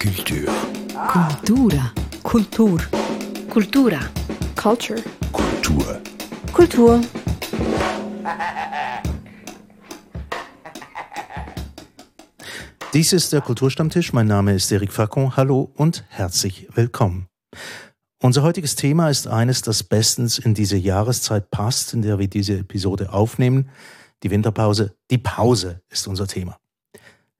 Culture. Cultura. Kultur. Kultura. Culture. Kultur. Kultur. Dies ist der Kulturstammtisch. Mein Name ist Eric Facon. Hallo und herzlich willkommen. Unser heutiges Thema ist eines, das bestens in diese Jahreszeit passt, in der wir diese Episode aufnehmen. Die Winterpause. Die Pause ist unser Thema.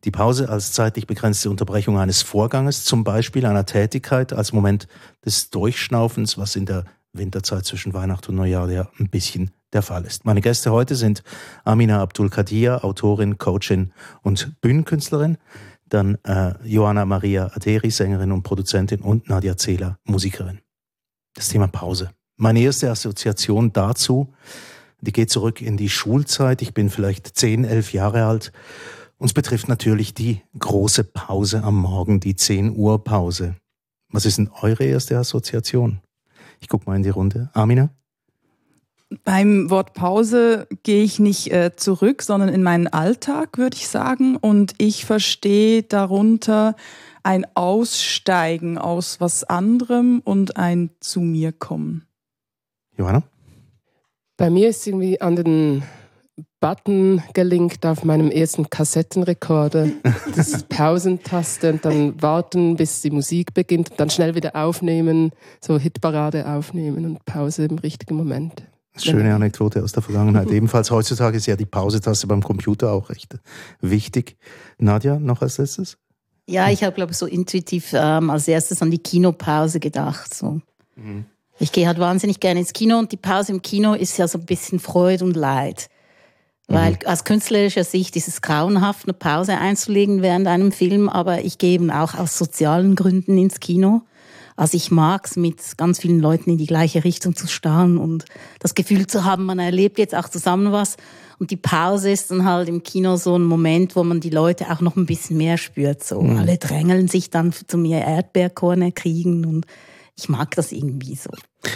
Die Pause als zeitlich begrenzte Unterbrechung eines Vorganges, zum Beispiel einer Tätigkeit als Moment des Durchschnaufens, was in der Winterzeit zwischen Weihnachten und Neujahr ja ein bisschen der Fall ist. Meine Gäste heute sind Amina Abdul Kadir, Autorin, Coachin und Bühnenkünstlerin, dann äh, Johanna Maria Aderi, Sängerin und Produzentin und Nadia Zehler, Musikerin. Das Thema Pause. Meine erste Assoziation dazu, die geht zurück in die Schulzeit. Ich bin vielleicht zehn, elf Jahre alt. Uns betrifft natürlich die große Pause am Morgen, die 10 Uhr Pause. Was ist denn eure erste Assoziation? Ich gucke mal in die Runde. Amina? Beim Wort Pause gehe ich nicht äh, zurück, sondern in meinen Alltag, würde ich sagen. Und ich verstehe darunter ein Aussteigen aus was anderem und ein zu mir kommen. Johanna? Bei mir ist irgendwie an den Button gelinkt auf meinem ersten Kassettenrekorder. Das Pausentaste und dann warten, bis die Musik beginnt und dann schnell wieder aufnehmen, so Hitparade aufnehmen und Pause im richtigen Moment. Schöne Anekdote aus der Vergangenheit. Ebenfalls heutzutage ist ja die Pausetaste beim Computer auch recht wichtig. Nadja, noch als letztes? Ja, ich habe, glaube ich, so intuitiv ähm, als erstes an die Kinopause gedacht. So. Mhm. Ich gehe halt wahnsinnig gerne ins Kino und die Pause im Kino ist ja so ein bisschen Freude und Leid. Weil mhm. aus künstlerischer Sicht ist es grauenhaft, eine Pause einzulegen während einem Film, aber ich gehe eben auch aus sozialen Gründen ins Kino. Also ich mag es, mit ganz vielen Leuten in die gleiche Richtung zu starren und das Gefühl zu haben, man erlebt jetzt auch zusammen was. Und die Pause ist dann halt im Kino so ein Moment, wo man die Leute auch noch ein bisschen mehr spürt. So mhm. alle drängeln sich dann zu mir Erdbeerkorne kriegen und ich mag das irgendwie so.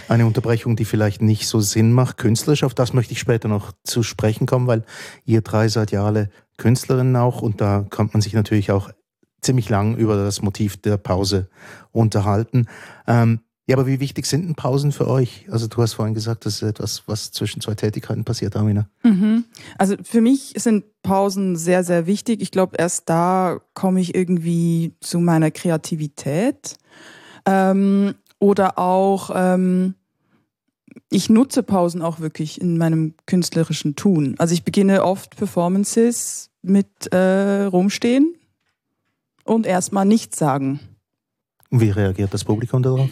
Eine Unterbrechung, die vielleicht nicht so Sinn macht, künstlerisch. Auf das möchte ich später noch zu sprechen kommen, weil ihr drei seid ja alle Künstlerinnen auch und da kommt man sich natürlich auch ziemlich lang über das Motiv der Pause unterhalten. Ähm, ja, aber wie wichtig sind denn Pausen für euch? Also du hast vorhin gesagt, das ist etwas, was zwischen zwei Tätigkeiten passiert, Amina. Mhm. Also für mich sind Pausen sehr, sehr wichtig. Ich glaube, erst da komme ich irgendwie zu meiner Kreativität. Ähm, oder auch, ähm, ich nutze Pausen auch wirklich in meinem künstlerischen Tun. Also ich beginne oft Performances mit äh, rumstehen und erstmal nichts sagen. Wie reagiert das Publikum darauf?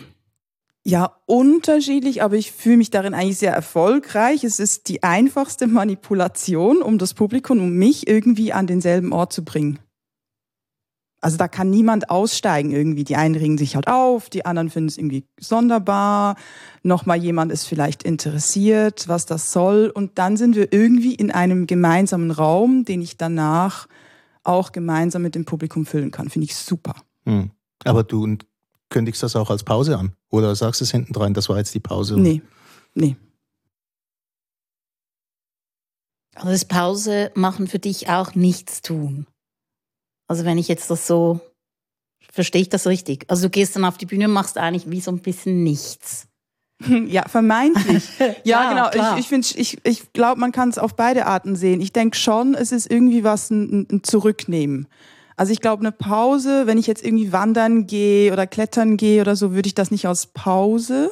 Ja, unterschiedlich, aber ich fühle mich darin eigentlich sehr erfolgreich. Es ist die einfachste Manipulation, um das Publikum, um mich irgendwie an denselben Ort zu bringen. Also da kann niemand aussteigen irgendwie. Die einen ringen sich halt auf, die anderen finden es irgendwie sonderbar. Nochmal jemand ist vielleicht interessiert, was das soll. Und dann sind wir irgendwie in einem gemeinsamen Raum, den ich danach auch gemeinsam mit dem Publikum füllen kann. Finde ich super. Hm. Aber du kündigst das auch als Pause an? Oder sagst du es hinten dran, das war jetzt die Pause? Nee, nee. Also das Pause machen für dich auch nichts tun. Also wenn ich jetzt das so, verstehe ich das richtig? Also du gehst dann auf die Bühne und machst eigentlich wie so ein bisschen nichts. Ja, vermeintlich. Ja, genau. Klar. Ich, ich, ich, ich glaube, man kann es auf beide Arten sehen. Ich denke schon, es ist irgendwie was ein, ein Zurücknehmen. Also ich glaube, eine Pause, wenn ich jetzt irgendwie wandern gehe oder klettern gehe oder so, würde ich das nicht als Pause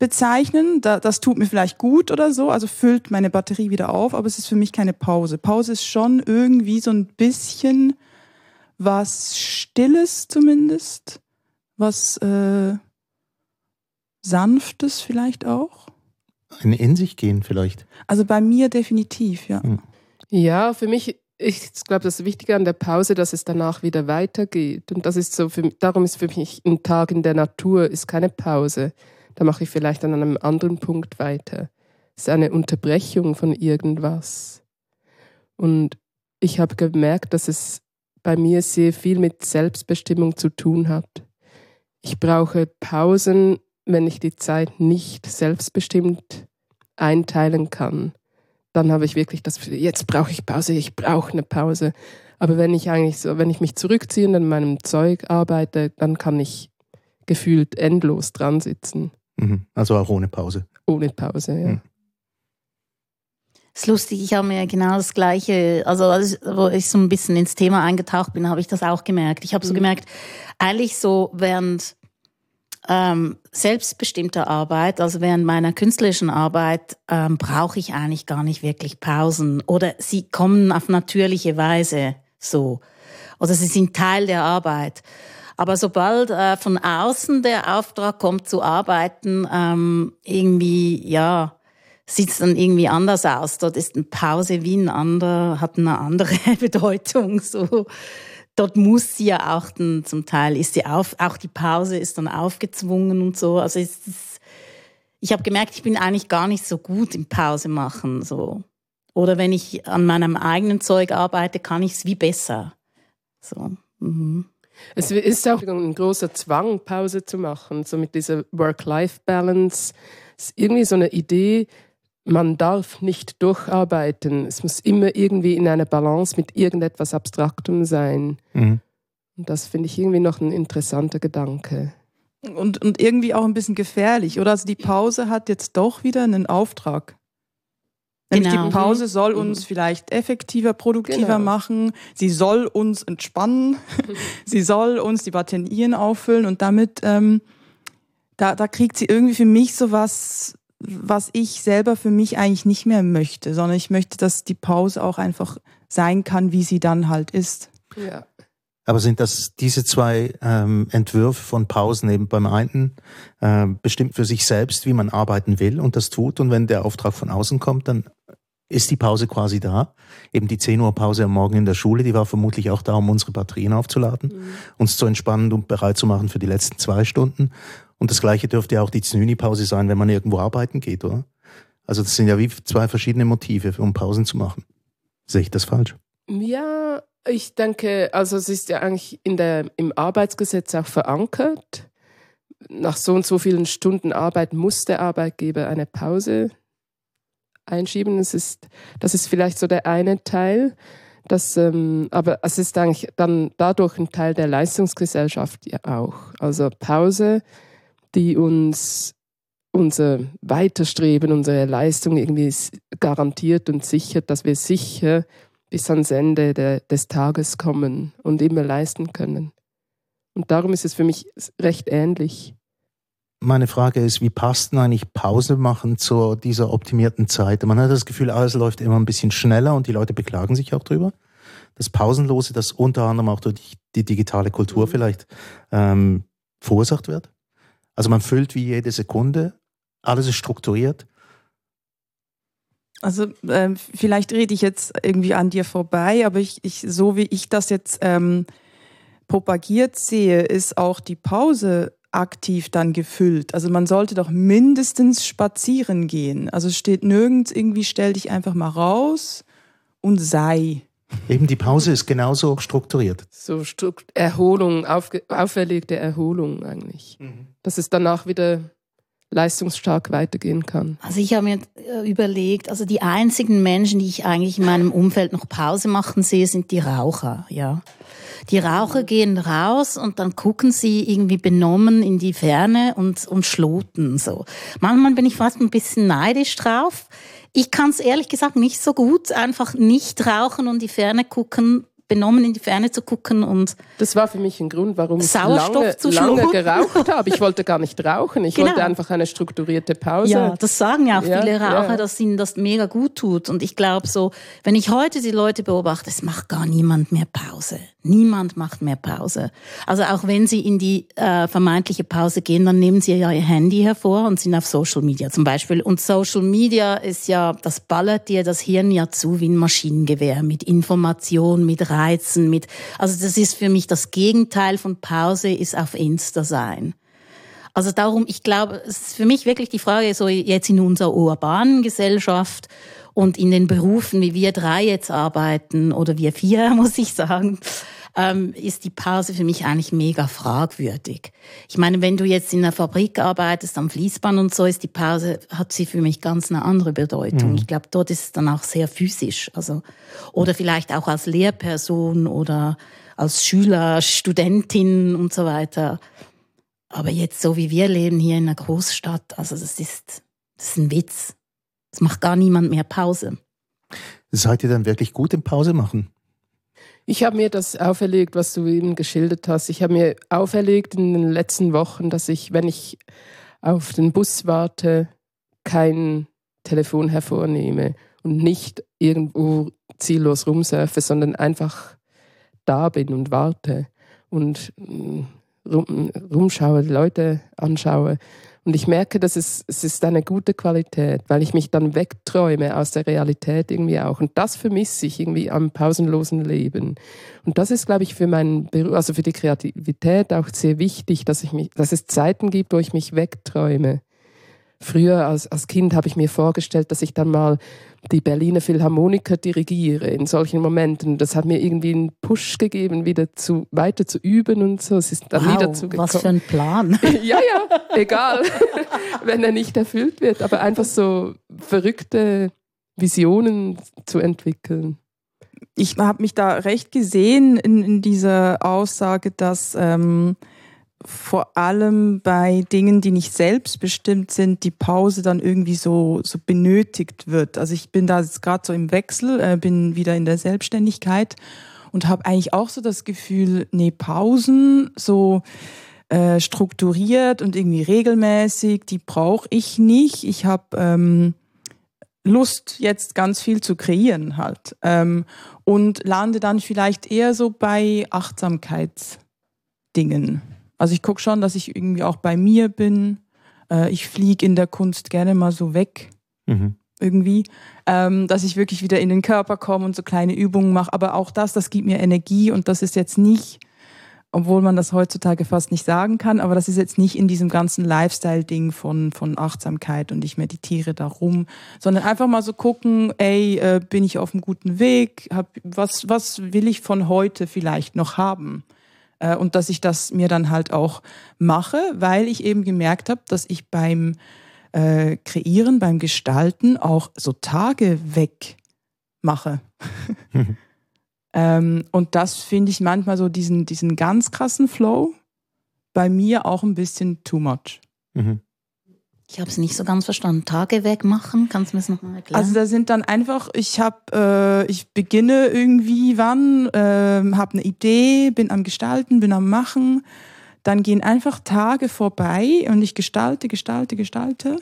bezeichnen. Da, das tut mir vielleicht gut oder so, also füllt meine Batterie wieder auf, aber es ist für mich keine Pause. Pause ist schon irgendwie so ein bisschen was Stilles zumindest, was äh, Sanftes vielleicht auch. Ein in sich gehen vielleicht. Also bei mir definitiv, ja. Hm. Ja, für mich, ich glaube, das Wichtige an der Pause, dass es danach wieder weitergeht. Und das ist so, für, darum ist für mich ein Tag in der Natur ist keine Pause. Da mache ich vielleicht an einem anderen Punkt weiter. Es ist eine Unterbrechung von irgendwas. Und ich habe gemerkt, dass es bei mir sehr viel mit Selbstbestimmung zu tun hat. Ich brauche Pausen, wenn ich die Zeit nicht selbstbestimmt einteilen kann. Dann habe ich wirklich das Gefühl, jetzt brauche ich Pause, ich brauche eine Pause. Aber wenn ich eigentlich so, wenn ich mich zurückziehe und an meinem Zeug arbeite, dann kann ich gefühlt endlos dran sitzen. Mhm. Also auch ohne Pause. Ohne Pause, ja. Mhm. Das ist lustig, ich habe mir genau das Gleiche, also als wo ich so ein bisschen ins Thema eingetaucht bin, habe ich das auch gemerkt. Ich habe so mhm. gemerkt, eigentlich so während ähm, selbstbestimmter Arbeit, also während meiner künstlerischen Arbeit, ähm, brauche ich eigentlich gar nicht wirklich Pausen oder sie kommen auf natürliche Weise so oder sie sind Teil der Arbeit. Aber sobald äh, von außen der Auftrag kommt zu arbeiten, ähm, irgendwie, ja, sieht es dann irgendwie anders aus. Dort ist eine Pause wie ein anderer, hat eine andere Bedeutung. So. Dort muss sie ja auch zum Teil ist sie auf, auch die Pause ist dann aufgezwungen und so. Also es ist, ich habe gemerkt, ich bin eigentlich gar nicht so gut im Pause machen. So. Oder wenn ich an meinem eigenen Zeug arbeite, kann ich es wie besser. So. Mhm. Es ist auch ein großer Zwang, Pause zu machen, so mit dieser Work-Life-Balance. Es ist irgendwie so eine Idee, man darf nicht durcharbeiten. Es muss immer irgendwie in einer Balance mit irgendetwas Abstraktem sein. Mhm. Und das finde ich irgendwie noch ein interessanter Gedanke. Und, und irgendwie auch ein bisschen gefährlich, oder? Also die Pause hat jetzt doch wieder einen Auftrag. Nämlich genau. die Pause mhm. soll uns vielleicht effektiver, produktiver genau. machen. Sie soll uns entspannen. sie soll uns die Batterien auffüllen und damit, ähm, da, da kriegt sie irgendwie für mich so was, was ich selber für mich eigentlich nicht mehr möchte, sondern ich möchte, dass die Pause auch einfach sein kann, wie sie dann halt ist. Ja. Aber sind das diese zwei ähm, Entwürfe von Pausen eben beim einen äh, bestimmt für sich selbst, wie man arbeiten will und das tut und wenn der Auftrag von außen kommt, dann ist die Pause quasi da. Eben die 10 Uhr Pause am Morgen in der Schule, die war vermutlich auch da, um unsere Batterien aufzuladen, mhm. uns zu entspannen und bereit zu machen für die letzten zwei Stunden. Und das gleiche dürfte ja auch die Znüni-Pause sein, wenn man irgendwo arbeiten geht, oder? Also das sind ja wie zwei verschiedene Motive, um Pausen zu machen. Sehe ich das falsch? Ja, ich denke, also es ist ja eigentlich in der, im Arbeitsgesetz auch verankert. Nach so und so vielen Stunden Arbeit muss der Arbeitgeber eine Pause einschieben. Das ist, das ist vielleicht so der eine Teil. Das, ähm, aber es ist eigentlich dann dadurch ein Teil der Leistungsgesellschaft ja auch. Also Pause, die uns unser Weiterstreben, unsere Leistung irgendwie garantiert und sichert, dass wir sicher bis ans Ende der, des Tages kommen und immer leisten können. Und darum ist es für mich recht ähnlich. Meine Frage ist, wie passt denn eigentlich Pause machen zu dieser optimierten Zeit? Man hat das Gefühl, alles läuft immer ein bisschen schneller und die Leute beklagen sich auch drüber. Das Pausenlose, das unter anderem auch durch die digitale Kultur mhm. vielleicht ähm, verursacht wird. Also man füllt wie jede Sekunde, alles ist strukturiert. Also ähm, vielleicht rede ich jetzt irgendwie an dir vorbei, aber ich, ich so wie ich das jetzt ähm, propagiert sehe, ist auch die Pause aktiv dann gefüllt. Also man sollte doch mindestens spazieren gehen. Also es steht nirgends irgendwie, stell dich einfach mal raus und sei. Eben die Pause ist genauso strukturiert. So Strukt Erholung, auferlegte Erholung eigentlich. Mhm. Dass es danach wieder leistungsstark weitergehen kann. Also ich habe mir äh, überlegt, also die einzigen Menschen, die ich eigentlich in meinem Umfeld noch Pause machen sehe, sind die Raucher, ja. Die Raucher gehen raus und dann gucken sie irgendwie benommen in die Ferne und, und schloten so. Manchmal bin ich fast ein bisschen neidisch drauf. Ich kann es ehrlich gesagt nicht so gut, einfach nicht rauchen und die Ferne gucken, benommen in die Ferne zu gucken und das war für mich ein Grund, warum ich lange, lange geraucht habe. Ich wollte gar nicht rauchen, ich genau. wollte einfach eine strukturierte Pause. Ja, das sagen ja auch ja, viele Raucher, ja. dass ihnen das mega gut tut. Und ich glaube so, wenn ich heute die Leute beobachte, es macht gar niemand mehr Pause. Niemand macht mehr Pause. Also auch wenn sie in die äh, vermeintliche Pause gehen, dann nehmen sie ja ihr Handy hervor und sind auf Social Media zum Beispiel. Und Social Media ist ja, das ballert dir das Hirn ja zu wie ein Maschinengewehr mit Information, mit Reizen, mit, also das ist für mich das Gegenteil von Pause, ist auf Insta sein. Also darum, ich glaube, es ist für mich wirklich die Frage, so jetzt in unserer urbanen Gesellschaft und in den Berufen, wie wir drei jetzt arbeiten oder wir vier, muss ich sagen, ähm, ist die Pause für mich eigentlich mega fragwürdig. Ich meine, wenn du jetzt in einer Fabrik arbeitest, am Fließband und so, ist die Pause, hat sie für mich ganz eine andere Bedeutung. Mhm. Ich glaube, dort ist es dann auch sehr physisch. Also, oder vielleicht auch als Lehrperson oder als Schüler, Studentin und so weiter. Aber jetzt so wie wir leben hier in einer Großstadt, also das ist, das ist ein Witz. Es macht gar niemand mehr Pause. Seid ihr dann wirklich gut im Pause machen? Ich habe mir das auferlegt, was du eben geschildert hast. Ich habe mir auferlegt in den letzten Wochen, dass ich, wenn ich auf den Bus warte, kein Telefon hervornehme und nicht irgendwo ziellos rumsurfe, sondern einfach da bin und warte und mm, rum, rumschaue, Leute anschaue und ich merke, dass es, es ist eine gute Qualität, weil ich mich dann wegträume aus der Realität irgendwie auch. Und das vermisse ich irgendwie am pausenlosen Leben. Und das ist, glaube ich, für meinen Beruf, also für die Kreativität auch sehr wichtig, dass ich mich, dass es Zeiten gibt, wo ich mich wegträume. Früher als, als Kind habe ich mir vorgestellt, dass ich dann mal die Berliner Philharmoniker dirigiere in solchen Momenten. Das hat mir irgendwie einen Push gegeben, wieder zu, weiter zu üben und so. Es ist dann wow, nie dazu gekommen. Was für ein Plan. ja, ja, egal, wenn er nicht erfüllt wird, aber einfach so verrückte Visionen zu entwickeln. Ich habe mich da recht gesehen in, in dieser Aussage, dass ähm, vor allem bei Dingen, die nicht selbstbestimmt sind, die Pause dann irgendwie so, so benötigt wird. Also ich bin da jetzt gerade so im Wechsel, äh, bin wieder in der Selbstständigkeit und habe eigentlich auch so das Gefühl, nee, Pausen so äh, strukturiert und irgendwie regelmäßig, die brauche ich nicht. Ich habe ähm, Lust, jetzt ganz viel zu kreieren halt ähm, und lande dann vielleicht eher so bei Achtsamkeitsdingen. Also ich gucke schon, dass ich irgendwie auch bei mir bin. Äh, ich fliege in der Kunst gerne mal so weg. Mhm. Irgendwie, ähm, dass ich wirklich wieder in den Körper komme und so kleine Übungen mache. Aber auch das, das gibt mir Energie und das ist jetzt nicht, obwohl man das heutzutage fast nicht sagen kann, aber das ist jetzt nicht in diesem ganzen Lifestyle-Ding von, von Achtsamkeit und ich meditiere darum, sondern einfach mal so gucken, ey, äh, bin ich auf einem guten Weg? Hab, was, was will ich von heute vielleicht noch haben? Äh, und dass ich das mir dann halt auch mache, weil ich eben gemerkt habe, dass ich beim äh, Kreieren, beim Gestalten auch so Tage weg mache. Mhm. ähm, und das finde ich manchmal so diesen, diesen ganz krassen Flow bei mir auch ein bisschen too much. Mhm. Ich habe es nicht so ganz verstanden. Tage wegmachen, kannst du mir das nochmal erklären? Also da sind dann einfach, ich habe, äh, ich beginne irgendwie wann, äh, habe eine Idee, bin am Gestalten, bin am Machen. Dann gehen einfach Tage vorbei und ich gestalte, gestalte, gestalte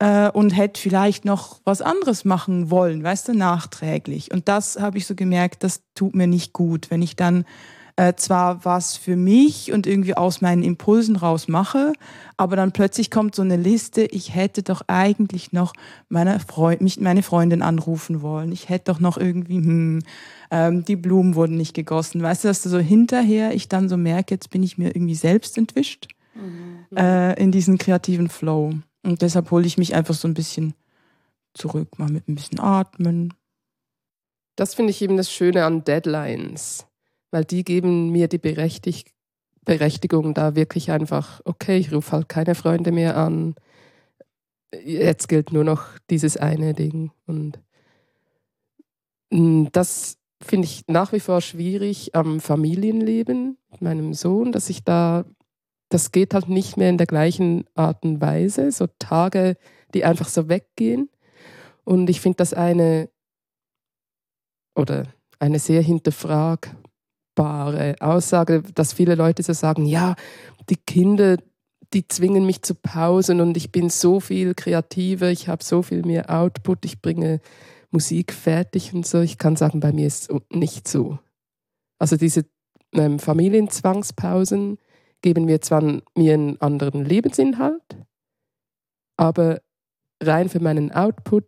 äh, und hätte vielleicht noch was anderes machen wollen, weißt du, nachträglich. Und das habe ich so gemerkt, das tut mir nicht gut, wenn ich dann äh, zwar was für mich und irgendwie aus meinen Impulsen raus mache, aber dann plötzlich kommt so eine Liste, ich hätte doch eigentlich noch meine, Freund, mich, meine Freundin anrufen wollen. Ich hätte doch noch irgendwie, hm, ähm, die Blumen wurden nicht gegossen. Weißt du, dass du so hinterher ich dann so merke, jetzt bin ich mir irgendwie selbst entwischt mhm. äh, in diesen kreativen Flow. Und deshalb hole ich mich einfach so ein bisschen zurück, mal mit ein bisschen Atmen. Das finde ich eben das Schöne an Deadlines weil die geben mir die Berechtig Berechtigung da wirklich einfach, okay, ich rufe halt keine Freunde mehr an. Jetzt gilt nur noch dieses eine Ding. Und mm, das finde ich nach wie vor schwierig am Familienleben mit meinem Sohn, dass ich da, das geht halt nicht mehr in der gleichen Art und Weise, so Tage, die einfach so weggehen. Und ich finde das eine, oder eine sehr hinterfrag furchtbare Aussage, dass viele Leute so sagen, ja, die Kinder, die zwingen mich zu Pausen und ich bin so viel kreativer, ich habe so viel mehr Output, ich bringe Musik fertig und so. Ich kann sagen, bei mir ist es nicht so. Also diese ähm, Familienzwangspausen geben mir zwar mir einen anderen Lebensinhalt, aber rein für meinen Output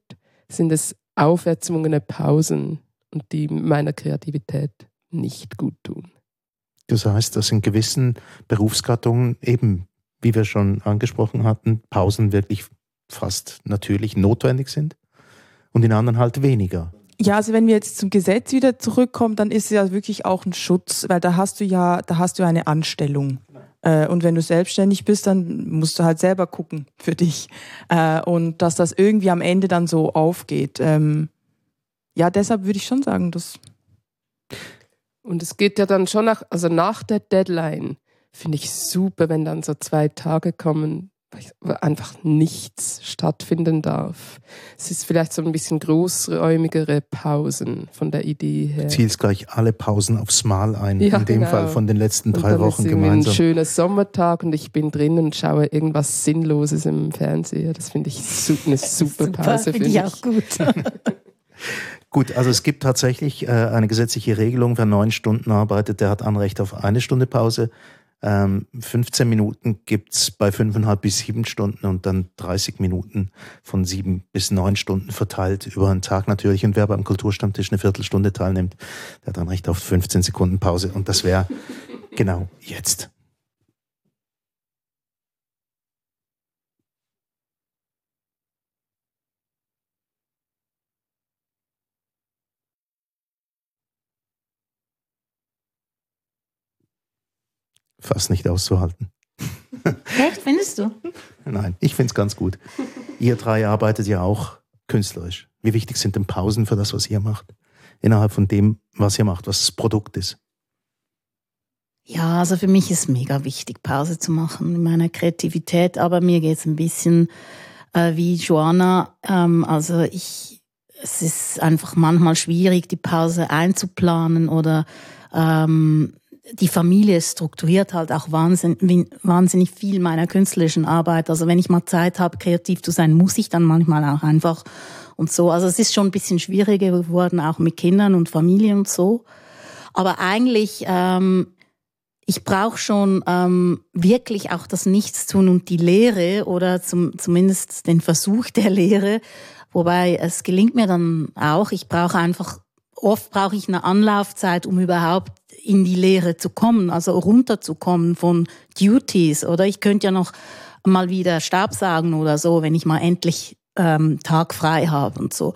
sind es auferzwungene Pausen und die meiner Kreativität nicht gut tun. Das heißt, dass in gewissen Berufsgattungen eben, wie wir schon angesprochen hatten, Pausen wirklich fast natürlich notwendig sind und in anderen halt weniger. Ja, also wenn wir jetzt zum Gesetz wieder zurückkommen, dann ist es ja wirklich auch ein Schutz, weil da hast du ja, da hast du eine Anstellung. Äh, und wenn du selbstständig bist, dann musst du halt selber gucken für dich. Äh, und dass das irgendwie am Ende dann so aufgeht. Ähm, ja, deshalb würde ich schon sagen, dass. Und es geht ja dann schon nach, also nach der Deadline, finde ich super, wenn dann so zwei Tage kommen, einfach nichts stattfinden darf. Es ist vielleicht so ein bisschen großräumigere Pausen von der Idee her. Du zielst gleich alle Pausen aufs Mal ein, ja, in dem genau. Fall von den letzten drei und dann Wochen ist gemeinsam. ein schöner Sommertag und ich bin drin und schaue irgendwas Sinnloses im Fernseher. Das finde ich eine super Pause. Finde ich auch gut. Gut, also es gibt tatsächlich äh, eine gesetzliche Regelung, wer neun Stunden arbeitet, der hat Anrecht auf eine Stunde Pause. Ähm, 15 Minuten gibt's bei fünfeinhalb bis sieben Stunden und dann 30 Minuten von sieben bis neun Stunden verteilt über einen Tag natürlich. Und wer beim Kulturstammtisch eine Viertelstunde teilnimmt, der hat dann Recht auf 15 Sekunden Pause. Und das wäre genau jetzt. Fast nicht auszuhalten. Echt, findest du? Nein, ich finde es ganz gut. Ihr drei arbeitet ja auch künstlerisch. Wie wichtig sind denn Pausen für das, was ihr macht? Innerhalb von dem, was ihr macht, was das Produkt ist? Ja, also für mich ist mega wichtig, Pause zu machen in meiner Kreativität, aber mir geht es ein bisschen äh, wie Joanna. Ähm, also ich, es ist einfach manchmal schwierig, die Pause einzuplanen oder ähm, die Familie strukturiert halt auch wahnsinnig, wahnsinnig viel meiner künstlerischen Arbeit. Also wenn ich mal Zeit habe, kreativ zu sein, muss ich dann manchmal auch einfach und so. Also es ist schon ein bisschen schwieriger geworden, auch mit Kindern und Familie und so. Aber eigentlich, ähm, ich brauche schon ähm, wirklich auch das Nichtstun und die Lehre oder zum, zumindest den Versuch der Lehre. Wobei es gelingt mir dann auch. Ich brauche einfach, oft brauche ich eine Anlaufzeit, um überhaupt in die Lehre zu kommen, also runterzukommen von Duties. Oder ich könnte ja noch mal wieder Stab sagen oder so, wenn ich mal endlich ähm, Tag frei habe und so.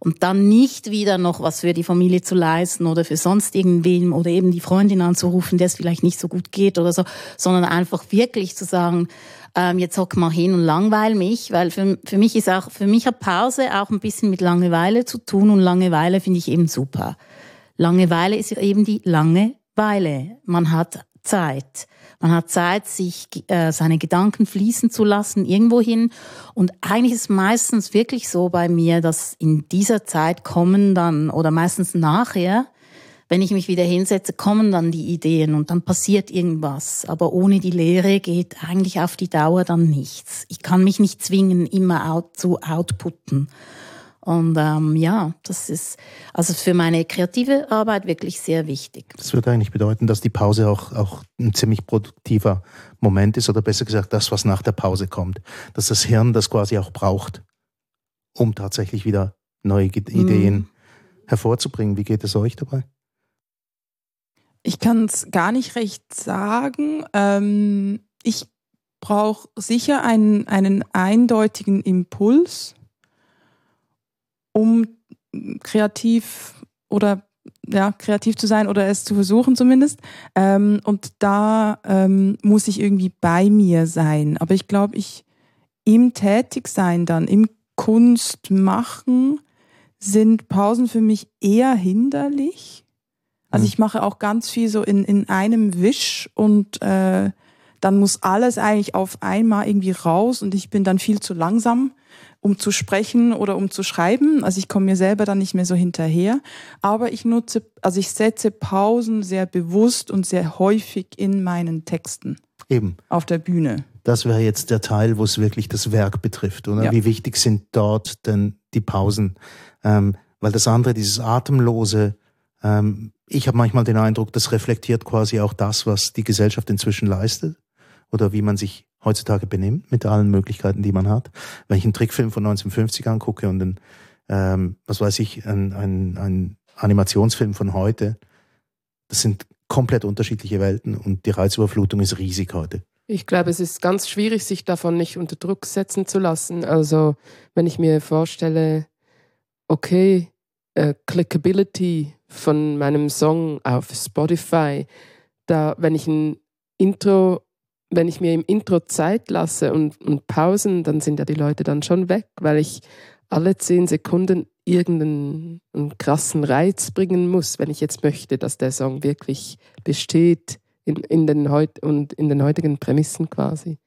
Und dann nicht wieder noch was für die Familie zu leisten oder für sonst irgendwen oder eben die Freundin anzurufen, der es vielleicht nicht so gut geht oder so, sondern einfach wirklich zu sagen, ähm, jetzt hock mal hin und langweil mich, weil für, für mich ist auch, für mich hat Pause auch ein bisschen mit Langeweile zu tun und Langeweile finde ich eben super. Langeweile ist ja eben die Langeweile. Man hat Zeit. Man hat Zeit, sich äh, seine Gedanken fließen zu lassen irgendwohin. Und eigentlich ist es meistens wirklich so bei mir, dass in dieser Zeit kommen dann, oder meistens nachher, wenn ich mich wieder hinsetze, kommen dann die Ideen und dann passiert irgendwas. Aber ohne die Lehre geht eigentlich auf die Dauer dann nichts. Ich kann mich nicht zwingen, immer out zu outputten. Und ähm, ja, das ist also für meine kreative Arbeit wirklich sehr wichtig. Das würde eigentlich bedeuten, dass die Pause auch, auch ein ziemlich produktiver Moment ist oder besser gesagt das, was nach der Pause kommt. Dass das Hirn das quasi auch braucht, um tatsächlich wieder neue Ideen mm. hervorzubringen. Wie geht es euch dabei? Ich kann es gar nicht recht sagen. Ähm, ich brauche sicher einen, einen eindeutigen Impuls um kreativ oder ja, kreativ zu sein oder es zu versuchen zumindest. Ähm, und da ähm, muss ich irgendwie bei mir sein. Aber ich glaube, ich im Tätigsein dann, im Kunstmachen, sind Pausen für mich eher hinderlich. Also mhm. ich mache auch ganz viel so in, in einem Wisch und äh, dann muss alles eigentlich auf einmal irgendwie raus und ich bin dann viel zu langsam um zu sprechen oder um zu schreiben. Also ich komme mir selber dann nicht mehr so hinterher. Aber ich nutze, also ich setze Pausen sehr bewusst und sehr häufig in meinen Texten. Eben. Auf der Bühne. Das wäre jetzt der Teil, wo es wirklich das Werk betrifft, oder? Ja. Wie wichtig sind dort denn die Pausen? Ähm, weil das andere, dieses Atemlose, ähm, ich habe manchmal den Eindruck, das reflektiert quasi auch das, was die Gesellschaft inzwischen leistet oder wie man sich heutzutage benimmt mit allen Möglichkeiten, die man hat. Wenn ich einen Trickfilm von 1950 angucke und einen, ähm, was weiß ich, ein, ein, ein Animationsfilm von heute, das sind komplett unterschiedliche Welten und die Reizüberflutung ist riesig heute. Ich glaube, es ist ganz schwierig, sich davon nicht unter Druck setzen zu lassen. Also wenn ich mir vorstelle, okay, äh, Clickability von meinem Song auf Spotify, da wenn ich ein Intro, wenn ich mir im Intro Zeit lasse und, und Pausen, dann sind ja die Leute dann schon weg, weil ich alle zehn Sekunden irgendeinen krassen Reiz bringen muss, wenn ich jetzt möchte, dass der Song wirklich besteht in, in, den, heut, und in den heutigen Prämissen quasi.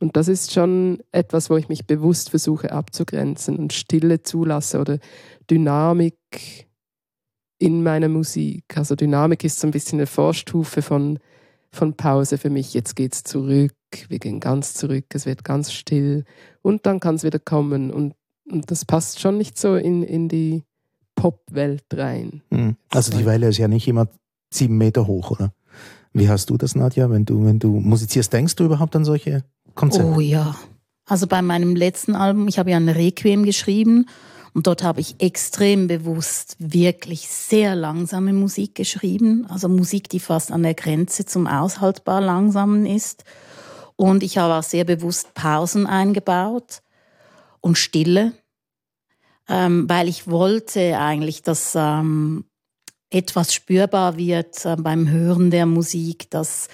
Und das ist schon etwas, wo ich mich bewusst versuche abzugrenzen und Stille zulasse oder Dynamik in meiner Musik. Also Dynamik ist so ein bisschen eine Vorstufe von, von Pause für mich. Jetzt geht es zurück, wir gehen ganz zurück, es wird ganz still und dann kann es wieder kommen. Und, und das passt schon nicht so in, in die Popwelt rein. Hm. Also die Welle ist ja nicht immer sieben Meter hoch, oder? Wie hast du das, Nadja, wenn du, wenn du musizierst? Denkst du überhaupt an solche Konzerte? Oh ja. Also bei meinem letzten Album, ich habe ja ein Requiem geschrieben und dort habe ich extrem bewusst wirklich sehr langsame Musik geschrieben. Also Musik, die fast an der Grenze zum aushaltbar langsamen ist. Und ich habe auch sehr bewusst Pausen eingebaut und Stille, ähm, weil ich wollte eigentlich, dass ähm, etwas spürbar wird äh, beim Hören der Musik, dass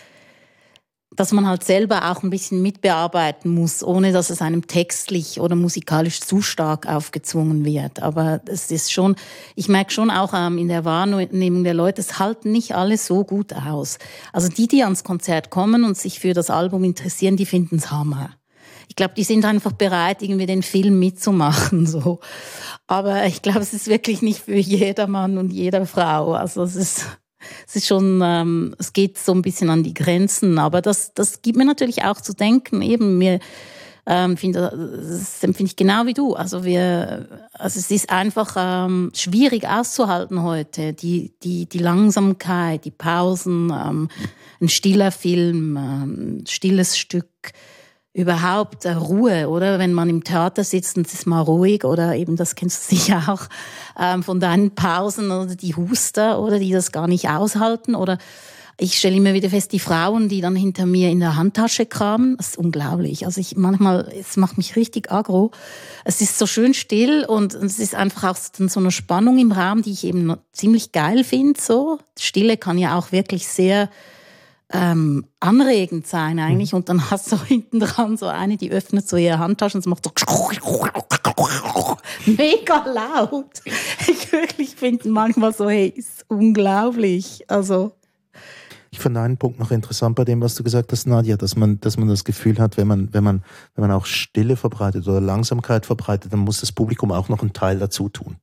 dass man halt selber auch ein bisschen mitbearbeiten muss, ohne dass es einem textlich oder musikalisch zu stark aufgezwungen wird. Aber es ist schon, ich merke schon auch ähm, in der Wahrnehmung der Leute, es halten nicht alle so gut aus. Also die, die ans Konzert kommen und sich für das Album interessieren, die finden es Hammer. Ich glaube, die sind einfach bereit, irgendwie den Film mitzumachen, so. Aber ich glaube, es ist wirklich nicht für jedermann und jede Frau. Also es ist, es ist schon, ähm, es geht so ein bisschen an die Grenzen, aber das, das gibt mir natürlich auch zu denken. Eben, mir ähm, finde, das empfinde ich genau wie du. Also wir, also es ist einfach ähm, schwierig auszuhalten heute. Die, die, die Langsamkeit, die Pausen, ähm, ein stiller Film, ähm, stilles Stück überhaupt äh, Ruhe, oder? Wenn man im Theater sitzt und es ist mal ruhig, oder eben, das kennst du sicher auch, ähm, von deinen Pausen oder die Huster, oder die das gar nicht aushalten, oder ich stelle immer wieder fest, die Frauen, die dann hinter mir in der Handtasche kramen, das ist unglaublich. Also ich manchmal, es macht mich richtig aggro. Es ist so schön still und es ist einfach auch so eine Spannung im Raum, die ich eben ziemlich geil finde. So Stille kann ja auch wirklich sehr ähm, anregend sein eigentlich. Und dann hast du hinten dran so eine, die öffnet so ihre Handtasche und es macht so mega laut. Ich wirklich finde manchmal so, hey, ist unglaublich. Also ich fand einen Punkt noch interessant bei dem, was du gesagt hast, Nadja, dass man, dass man das Gefühl hat, wenn man, wenn man, wenn man auch Stille verbreitet oder Langsamkeit verbreitet, dann muss das Publikum auch noch einen Teil dazu tun.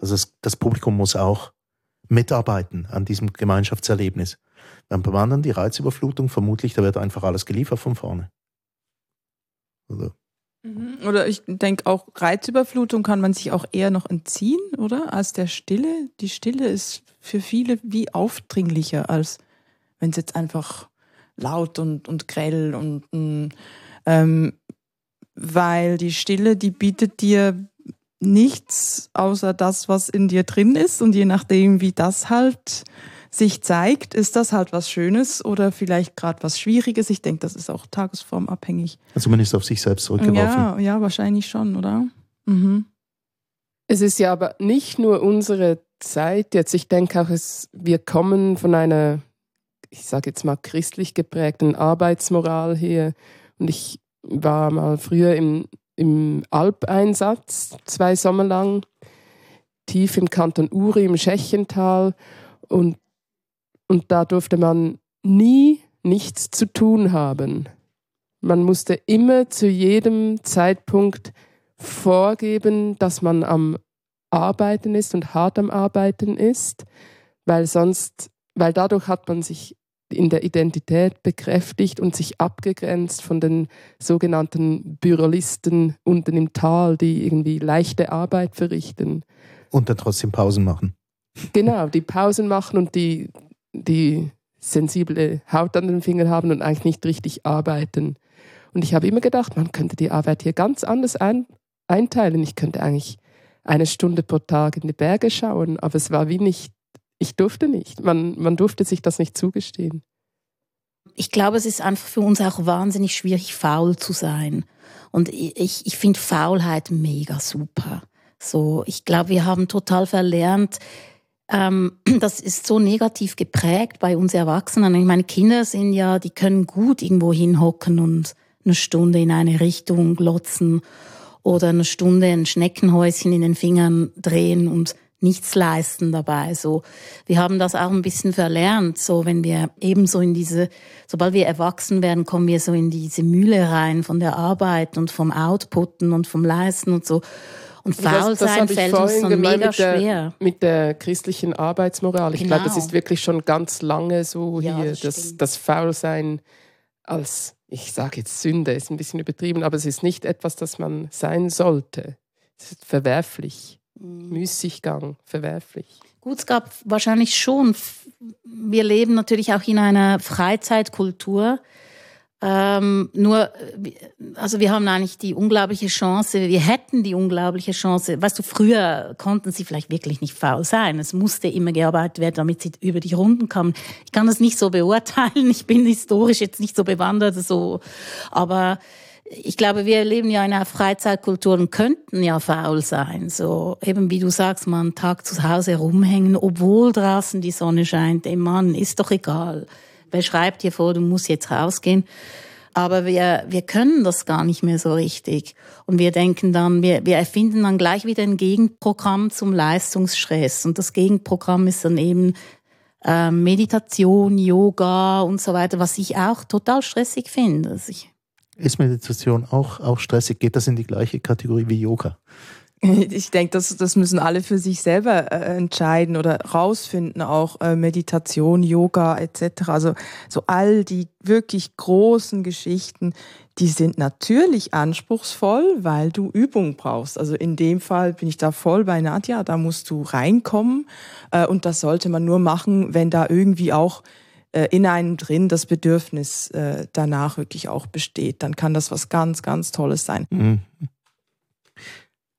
Also das, das Publikum muss auch mitarbeiten an diesem Gemeinschaftserlebnis. Beim anderen die Reizüberflutung, vermutlich, da wird einfach alles geliefert von vorne. Oder, mhm. oder ich denke auch, Reizüberflutung kann man sich auch eher noch entziehen, oder? Als der Stille. Die Stille ist für viele wie aufdringlicher, als wenn es jetzt einfach laut und, und grell und ähm, weil die Stille, die bietet dir nichts außer das, was in dir drin ist und je nachdem, wie das halt sich zeigt, ist das halt was Schönes oder vielleicht gerade was Schwieriges. Ich denke, das ist auch tagesformabhängig. Also zumindest auf sich selbst zurückgeworfen. Ja, ja, wahrscheinlich schon, oder? Mhm. Es ist ja aber nicht nur unsere Zeit jetzt. Ich denke auch, es, wir kommen von einer, ich sage jetzt mal, christlich geprägten Arbeitsmoral hier. Und ich war mal früher im, im Alpeinsatz, zwei Sommer lang, tief im Kanton Uri im Schächental. Und und da durfte man nie nichts zu tun haben. Man musste immer zu jedem Zeitpunkt vorgeben, dass man am Arbeiten ist und hart am Arbeiten ist, weil sonst, weil dadurch hat man sich in der Identität bekräftigt und sich abgegrenzt von den sogenannten Bürolisten unten im Tal, die irgendwie leichte Arbeit verrichten. Und dann trotzdem Pausen machen. Genau, die Pausen machen und die die sensible Haut an den Fingern haben und eigentlich nicht richtig arbeiten. Und ich habe immer gedacht, man könnte die Arbeit hier ganz anders ein, einteilen. Ich könnte eigentlich eine Stunde pro Tag in die Berge schauen, aber es war wie nicht, ich durfte nicht. Man, man durfte sich das nicht zugestehen. Ich glaube, es ist einfach für uns auch wahnsinnig schwierig, faul zu sein. Und ich, ich finde Faulheit mega super So, ich glaube, wir haben total verlernt, ähm, das ist so negativ geprägt bei uns Erwachsenen. Ich meine, Kinder sind ja, die können gut irgendwo hinhocken und eine Stunde in eine Richtung glotzen oder eine Stunde ein Schneckenhäuschen in den Fingern drehen und nichts leisten dabei. So, wir haben das auch ein bisschen verlernt. So, wenn wir ebenso in diese, sobald wir erwachsen werden, kommen wir so in diese Mühle rein von der Arbeit und vom Outputten und vom Leisten und so. Und faul sein fällt uns dann mega mit der, schwer. Mit der christlichen Arbeitsmoral. Ich genau. glaube, das ist wirklich schon ganz lange so ja, hier, das, das, das Faulsein als, ich sage jetzt Sünde, ist ein bisschen übertrieben, aber es ist nicht etwas, das man sein sollte. Es ist verwerflich. Mhm. Müßiggang, verwerflich. Gut, es gab wahrscheinlich schon. Wir leben natürlich auch in einer Freizeitkultur. Ähm, nur, also wir haben eigentlich die unglaubliche Chance, wir hätten die unglaubliche Chance, weißt du, früher konnten sie vielleicht wirklich nicht faul sein. Es musste immer gearbeitet werden, damit sie über die Runden kamen. Ich kann das nicht so beurteilen, ich bin historisch jetzt nicht so bewandert, so, aber ich glaube, wir leben ja in einer Freizeitkultur und könnten ja faul sein. So eben wie du sagst, man einen Tag zu Hause rumhängen, obwohl draußen die Sonne scheint. Ey Mann, ist doch egal. Schreibt dir vor, du musst jetzt rausgehen? Aber wir, wir können das gar nicht mehr so richtig. Und wir denken dann, wir, wir erfinden dann gleich wieder ein Gegenprogramm zum Leistungsstress. Und das Gegenprogramm ist dann eben äh, Meditation, Yoga und so weiter, was ich auch total stressig finde. Also ist Meditation auch, auch stressig? Geht das in die gleiche Kategorie wie Yoga? Ich denke, das, das müssen alle für sich selber äh, entscheiden oder rausfinden, auch äh, Meditation, Yoga etc. Also so all die wirklich großen Geschichten, die sind natürlich anspruchsvoll, weil du Übung brauchst. Also in dem Fall bin ich da voll bei Nadja, da musst du reinkommen äh, und das sollte man nur machen, wenn da irgendwie auch äh, in einem drin das Bedürfnis äh, danach wirklich auch besteht, dann kann das was ganz, ganz Tolles sein. Mhm.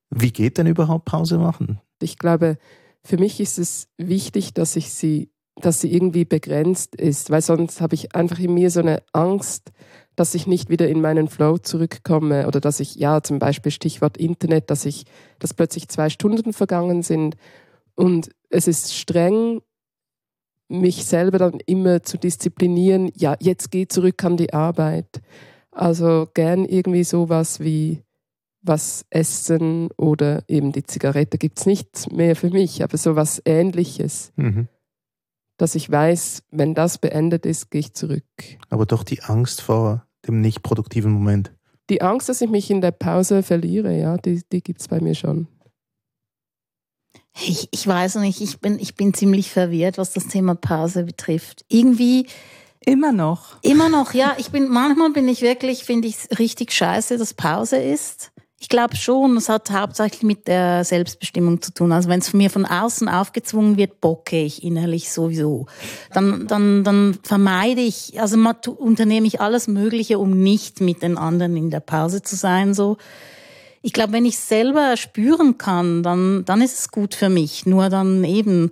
Wie geht denn überhaupt Pause machen? Ich glaube, für mich ist es wichtig, dass ich sie, dass sie irgendwie begrenzt ist, weil sonst habe ich einfach in mir so eine Angst, dass ich nicht wieder in meinen Flow zurückkomme oder dass ich, ja, zum Beispiel Stichwort Internet, dass ich, dass plötzlich zwei Stunden vergangen sind und es ist streng mich selber dann immer zu disziplinieren, ja, jetzt geh zurück an die Arbeit. Also gern irgendwie sowas wie was essen oder eben die Zigarette gibt es nicht mehr für mich, aber sowas ähnliches. Mhm. Dass ich weiß, wenn das beendet ist, gehe ich zurück. Aber doch die Angst vor dem nicht produktiven Moment. Die Angst, dass ich mich in der Pause verliere, ja, die, die gibt es bei mir schon. Ich, ich weiß nicht, ich bin, ich bin ziemlich verwirrt, was das Thema Pause betrifft. Irgendwie. Immer noch. Immer noch, ja. Ich bin, manchmal bin ich wirklich, finde ich es richtig scheiße, dass Pause ist. Ich glaube schon, es hat hauptsächlich mit der Selbstbestimmung zu tun. Also wenn es mir von außen aufgezwungen wird, bocke ich innerlich sowieso. Dann, dann, dann vermeide ich, also unternehme ich alles Mögliche, um nicht mit den anderen in der Pause zu sein. So ich glaube, wenn ich selber spüren kann, dann, dann ist es gut für mich. Nur dann eben,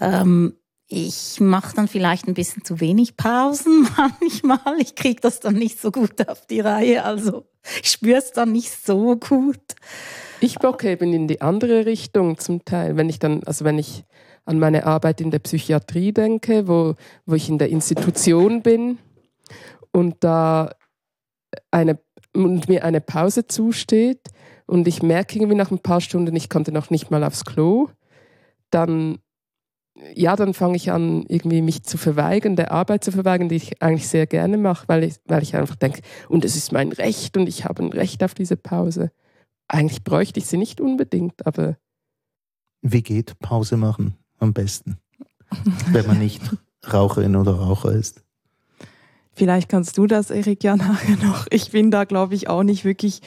ähm, ich mache dann vielleicht ein bisschen zu wenig Pausen manchmal. Ich kriege das dann nicht so gut auf die Reihe. Also ich spüre es dann nicht so gut. Ich bocke eben in die andere Richtung zum Teil. Wenn ich dann, also wenn ich an meine Arbeit in der Psychiatrie denke, wo, wo ich in der Institution bin und da eine und mir eine Pause zusteht und ich merke irgendwie nach ein paar Stunden, ich konnte noch nicht mal aufs Klo, dann ja, dann fange ich an, irgendwie mich zu verweigern, der Arbeit zu verweigern, die ich eigentlich sehr gerne mache, weil ich, weil ich einfach denke, und es ist mein Recht und ich habe ein Recht auf diese Pause. Eigentlich bräuchte ich sie nicht unbedingt, aber. Wie geht Pause machen am besten, wenn man nicht Raucherin oder Raucher ist? Vielleicht kannst du das, Erik, ja nachher noch. Ich bin da, glaube ich, auch nicht wirklich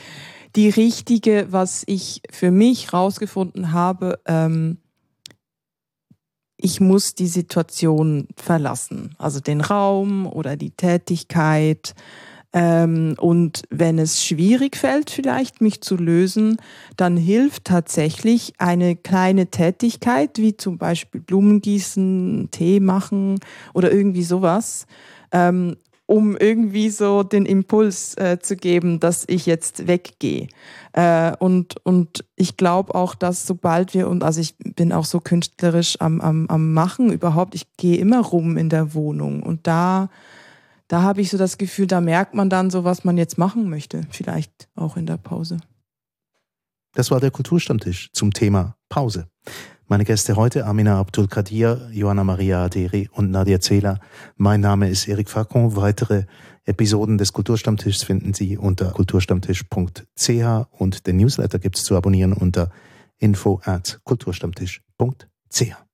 die richtige, was ich für mich rausgefunden habe. Ähm, ich muss die Situation verlassen, also den Raum oder die Tätigkeit. Ähm, und wenn es schwierig fällt, vielleicht mich zu lösen, dann hilft tatsächlich eine kleine Tätigkeit, wie zum Beispiel Blumen gießen, Tee machen oder irgendwie sowas. Ähm, um irgendwie so den Impuls äh, zu geben, dass ich jetzt weggehe. Äh, und, und ich glaube auch, dass sobald wir, und also ich bin auch so künstlerisch am, am, am Machen überhaupt, ich gehe immer rum in der Wohnung und da, da habe ich so das Gefühl, da merkt man dann so, was man jetzt machen möchte, vielleicht auch in der Pause. Das war der Kulturstammtisch zum Thema Pause. Meine Gäste heute Amina Abdul Kadir, Johanna Maria Aderi und Nadia Zehler. Mein Name ist Eric Facon. Weitere Episoden des Kulturstammtischs finden Sie unter kulturstammtisch.ch und den Newsletter gibt es zu abonnieren unter info at kulturstammtisch.ch.